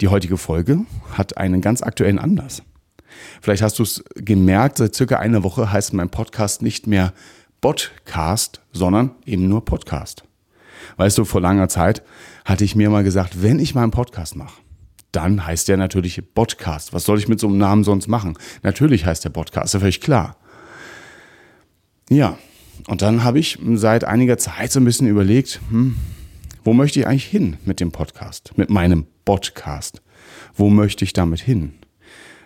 Die heutige Folge hat einen ganz aktuellen Anlass. Vielleicht hast du es gemerkt, seit circa einer Woche heißt mein Podcast nicht mehr Podcast, sondern eben nur Podcast. Weißt du, vor langer Zeit hatte ich mir mal gesagt, wenn ich mal einen Podcast mache, dann heißt der natürlich Podcast. Was soll ich mit so einem Namen sonst machen? Natürlich heißt der Podcast, ist ja völlig klar. Ja, und dann habe ich seit einiger Zeit so ein bisschen überlegt, hm, wo möchte ich eigentlich hin mit dem Podcast, mit meinem Podcast? Wo möchte ich damit hin?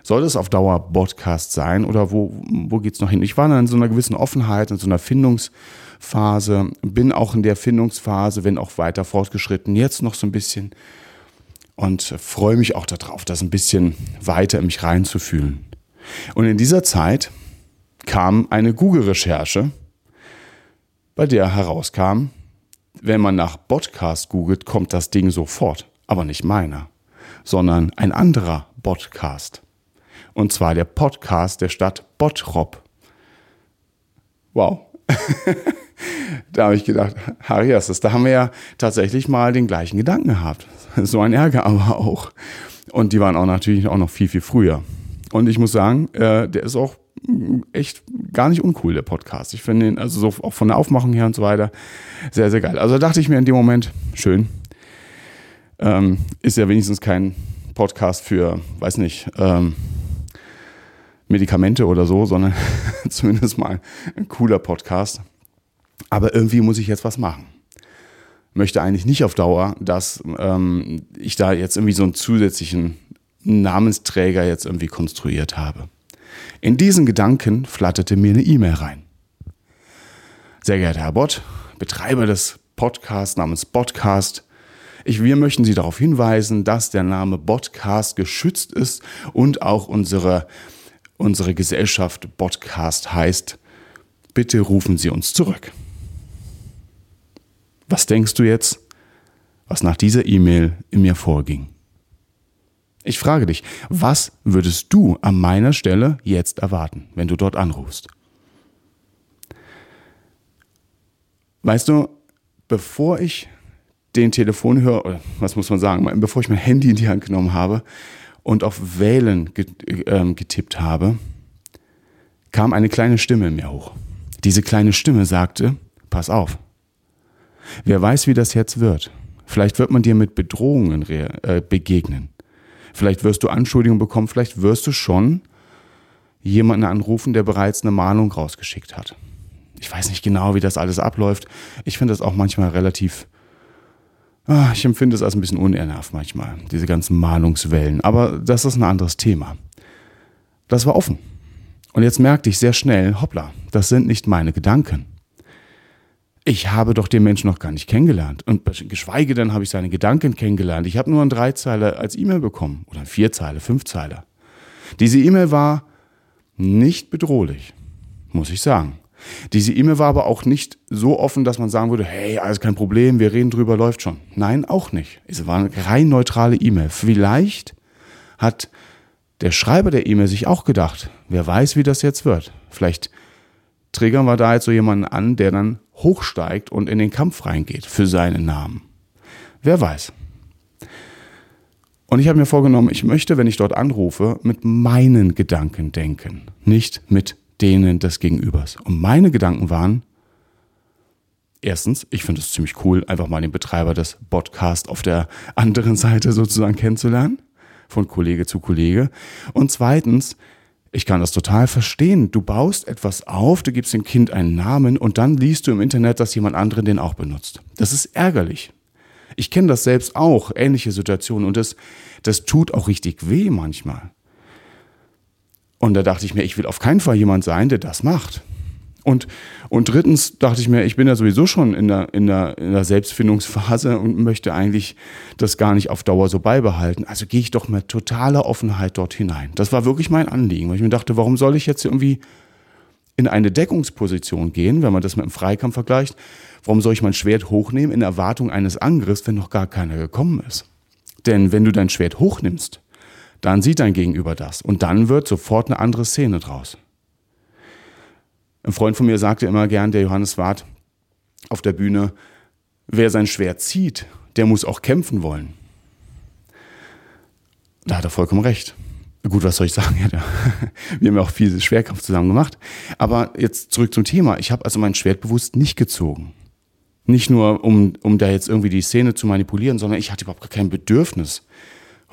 Soll es auf Dauer Podcast sein oder wo, wo geht es noch hin? Ich war dann in so einer gewissen Offenheit, in so einer Findungsphase, bin auch in der Findungsphase, wenn auch weiter fortgeschritten, jetzt noch so ein bisschen und freue mich auch darauf, das ein bisschen weiter in mich reinzufühlen. Und in dieser Zeit kam eine Google-Recherche, bei der herauskam, wenn man nach Podcast googelt, kommt das Ding sofort. Aber nicht meiner, sondern ein anderer Podcast. Und zwar der Podcast der Stadt Bottrop. Wow. da habe ich gedacht, Harias, da haben wir ja tatsächlich mal den gleichen Gedanken gehabt. So ein Ärger aber auch. Und die waren auch natürlich auch noch viel, viel früher. Und ich muss sagen, äh, der ist auch echt gar nicht uncool, der Podcast. Ich finde ihn, also so auch von der Aufmachung her und so weiter, sehr, sehr geil. Also dachte ich mir in dem Moment, schön. Ähm, ist ja wenigstens kein Podcast für, weiß nicht, ähm, Medikamente oder so, sondern zumindest mal ein cooler Podcast. Aber irgendwie muss ich jetzt was machen. Möchte eigentlich nicht auf Dauer, dass ähm, ich da jetzt irgendwie so einen zusätzlichen Namensträger jetzt irgendwie konstruiert habe. In diesen Gedanken flatterte mir eine E-Mail rein. Sehr geehrter Herr Bott, Betreiber des Podcasts namens Podcast, ich, wir möchten Sie darauf hinweisen, dass der Name Podcast geschützt ist und auch unsere, unsere Gesellschaft Podcast heißt. Bitte rufen Sie uns zurück. Was denkst du jetzt, was nach dieser E-Mail in mir vorging? Ich frage dich, was würdest du an meiner Stelle jetzt erwarten, wenn du dort anrufst? Weißt du, bevor ich den Telefonhörer, oder was muss man sagen, bevor ich mein Handy in die Hand genommen habe und auf Wählen ähm, getippt habe, kam eine kleine Stimme in mir hoch. Diese kleine Stimme sagte, pass auf. Wer weiß, wie das jetzt wird. Vielleicht wird man dir mit Bedrohungen äh, begegnen. Vielleicht wirst du Anschuldigungen bekommen, vielleicht wirst du schon jemanden anrufen, der bereits eine Mahnung rausgeschickt hat. Ich weiß nicht genau, wie das alles abläuft. Ich finde das auch manchmal relativ ich empfinde es als ein bisschen unernervt manchmal, diese ganzen Mahnungswellen. Aber das ist ein anderes Thema. Das war offen. Und jetzt merkte ich sehr schnell, hoppla, das sind nicht meine Gedanken. Ich habe doch den Menschen noch gar nicht kennengelernt. Und geschweige denn habe ich seine Gedanken kennengelernt. Ich habe nur einen Dreizeiler als E-Mail bekommen. Oder einen Vierzeiler, Fünfzeiler. Diese E-Mail war nicht bedrohlich, muss ich sagen. Diese E-Mail war aber auch nicht so offen, dass man sagen würde, hey, alles kein Problem, wir reden drüber, läuft schon. Nein, auch nicht. Es war eine rein neutrale E-Mail. Vielleicht hat der Schreiber der E-Mail sich auch gedacht, wer weiß, wie das jetzt wird. Vielleicht triggern wir da jetzt so jemanden an, der dann hochsteigt und in den Kampf reingeht für seinen Namen. Wer weiß. Und ich habe mir vorgenommen, ich möchte, wenn ich dort anrufe, mit meinen Gedanken denken, nicht mit denen des Gegenübers. Und meine Gedanken waren, erstens, ich finde es ziemlich cool, einfach mal den Betreiber des Podcasts auf der anderen Seite sozusagen kennenzulernen, von Kollege zu Kollege. Und zweitens, ich kann das total verstehen. Du baust etwas auf, du gibst dem Kind einen Namen und dann liest du im Internet, dass jemand anderen den auch benutzt. Das ist ärgerlich. Ich kenne das selbst auch, ähnliche Situationen und das, das tut auch richtig weh manchmal. Und da dachte ich mir, ich will auf keinen Fall jemand sein, der das macht. Und, und drittens dachte ich mir, ich bin ja sowieso schon in der, in, der, in der Selbstfindungsphase und möchte eigentlich das gar nicht auf Dauer so beibehalten. Also gehe ich doch mit totaler Offenheit dort hinein. Das war wirklich mein Anliegen, weil ich mir dachte, warum soll ich jetzt irgendwie in eine Deckungsposition gehen, wenn man das mit dem Freikampf vergleicht? Warum soll ich mein Schwert hochnehmen in Erwartung eines Angriffs, wenn noch gar keiner gekommen ist? Denn wenn du dein Schwert hochnimmst, dann sieht dein Gegenüber das und dann wird sofort eine andere Szene draus. Ein Freund von mir sagte immer gern, der Johannes Wart auf der Bühne, wer sein Schwert zieht, der muss auch kämpfen wollen. Da hat er vollkommen recht. Gut, was soll ich sagen? Ja, wir haben ja auch viel Schwerkampf zusammen gemacht. Aber jetzt zurück zum Thema. Ich habe also mein Schwert bewusst nicht gezogen. Nicht nur, um, um da jetzt irgendwie die Szene zu manipulieren, sondern ich hatte überhaupt kein Bedürfnis,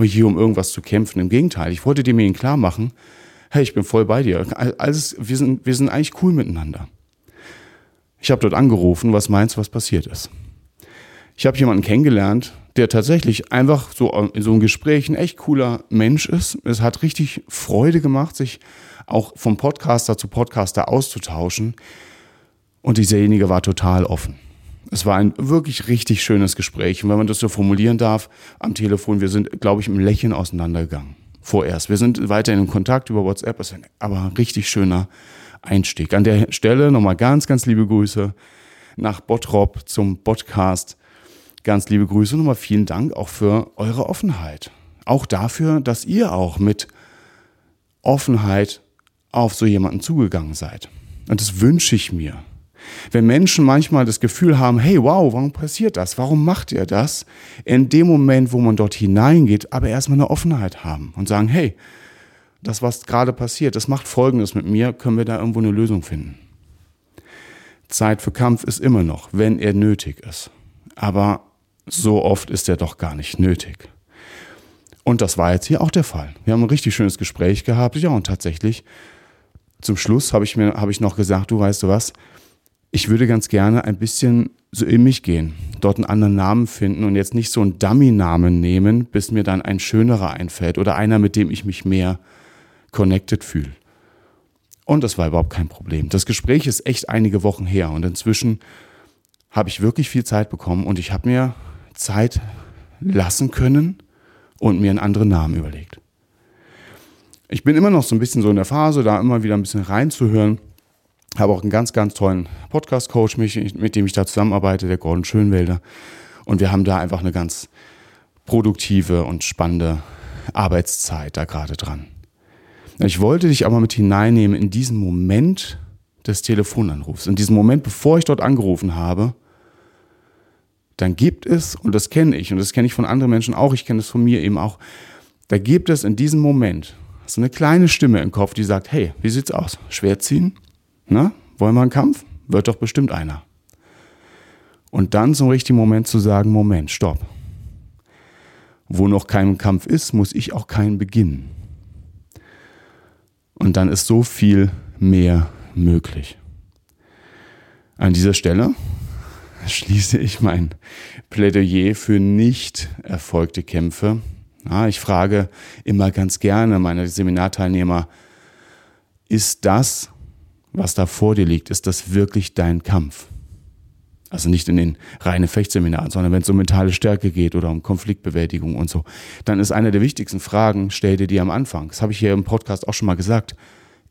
hier um irgendwas zu kämpfen. Im Gegenteil, ich wollte dem ihnen klar machen, hey, ich bin voll bei dir. Alles, wir, sind, wir sind eigentlich cool miteinander. Ich habe dort angerufen, was meinst du, was passiert ist? Ich habe jemanden kennengelernt, der tatsächlich einfach so in so einem Gespräch ein echt cooler Mensch ist. Es hat richtig Freude gemacht, sich auch vom Podcaster zu Podcaster auszutauschen. Und dieserjenige war total offen. Es war ein wirklich richtig schönes Gespräch. Und wenn man das so formulieren darf, am Telefon, wir sind, glaube ich, im Lächeln auseinandergegangen vorerst. Wir sind weiterhin in Kontakt über WhatsApp, das ist aber ein richtig schöner Einstieg. An der Stelle nochmal ganz, ganz liebe Grüße nach Bottrop zum Podcast. Ganz liebe Grüße und nochmal vielen Dank auch für eure Offenheit. Auch dafür, dass ihr auch mit Offenheit auf so jemanden zugegangen seid. Und das wünsche ich mir. Wenn Menschen manchmal das Gefühl haben, hey, wow, warum passiert das? Warum macht ihr das? In dem Moment, wo man dort hineingeht, aber erstmal eine Offenheit haben und sagen, hey, das, was gerade passiert, das macht Folgendes mit mir, können wir da irgendwo eine Lösung finden. Zeit für Kampf ist immer noch, wenn er nötig ist. Aber so oft ist er doch gar nicht nötig. Und das war jetzt hier auch der Fall. Wir haben ein richtig schönes Gespräch gehabt. Ja, und tatsächlich, zum Schluss habe ich mir, habe ich noch gesagt, du weißt du was, ich würde ganz gerne ein bisschen so in mich gehen, dort einen anderen Namen finden und jetzt nicht so einen Dummy-Namen nehmen, bis mir dann ein schönerer einfällt oder einer, mit dem ich mich mehr connected fühle. Und das war überhaupt kein Problem. Das Gespräch ist echt einige Wochen her und inzwischen habe ich wirklich viel Zeit bekommen und ich habe mir Zeit lassen können und mir einen anderen Namen überlegt. Ich bin immer noch so ein bisschen so in der Phase, da immer wieder ein bisschen reinzuhören habe auch einen ganz, ganz tollen Podcast-Coach, mit dem ich da zusammenarbeite, der Gordon Schönwälder. Und wir haben da einfach eine ganz produktive und spannende Arbeitszeit da gerade dran. Ich wollte dich aber mit hineinnehmen in diesen Moment des Telefonanrufs, in diesen Moment, bevor ich dort angerufen habe. Dann gibt es, und das kenne ich, und das kenne ich von anderen Menschen auch, ich kenne es von mir eben auch, da gibt es in diesem Moment so eine kleine Stimme im Kopf, die sagt, hey, wie sieht's aus? Schwer ziehen? Na, wollen wir einen Kampf? Wird doch bestimmt einer. Und dann zum richtigen Moment zu sagen, Moment, stopp. Wo noch kein Kampf ist, muss ich auch keinen beginnen. Und dann ist so viel mehr möglich. An dieser Stelle schließe ich mein Plädoyer für nicht erfolgte Kämpfe. Ich frage immer ganz gerne meine Seminarteilnehmer, ist das, was da vor dir liegt, ist das wirklich dein Kampf? Also nicht in den reinen Fechtseminaren, sondern wenn es um mentale Stärke geht oder um Konfliktbewältigung und so, dann ist eine der wichtigsten Fragen, stell dir die am Anfang. Das habe ich hier im Podcast auch schon mal gesagt.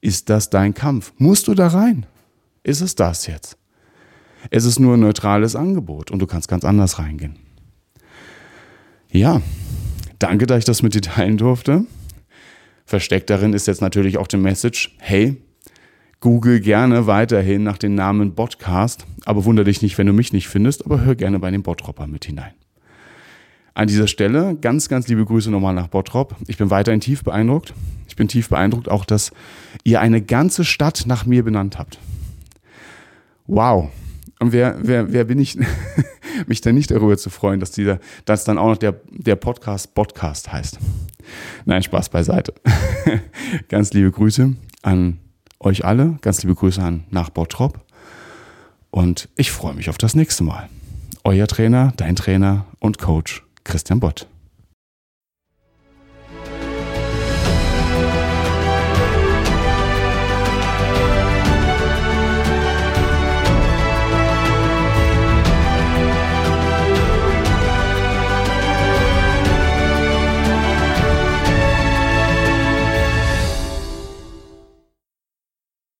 Ist das dein Kampf? Musst du da rein? Ist es das jetzt? Es ist nur ein neutrales Angebot und du kannst ganz anders reingehen. Ja, danke, dass ich das mit dir teilen durfte. Versteckt darin ist jetzt natürlich auch die Message, hey, Google gerne weiterhin nach dem Namen Podcast, aber wundere dich nicht, wenn du mich nicht findest, aber hör gerne bei den Bottropper mit hinein. An dieser Stelle ganz, ganz liebe Grüße nochmal nach Bottrop. Ich bin weiterhin tief beeindruckt. Ich bin tief beeindruckt auch, dass ihr eine ganze Stadt nach mir benannt habt. Wow. Und wer, wer, wer bin ich, mich denn nicht darüber zu freuen, dass dieser, dass dann auch noch der, der Podcast Podcast heißt. Nein, Spaß beiseite. Ganz liebe Grüße an euch alle. Ganz liebe Grüße an nach Bottrop. Und ich freue mich auf das nächste Mal. Euer Trainer, dein Trainer und Coach Christian Bott.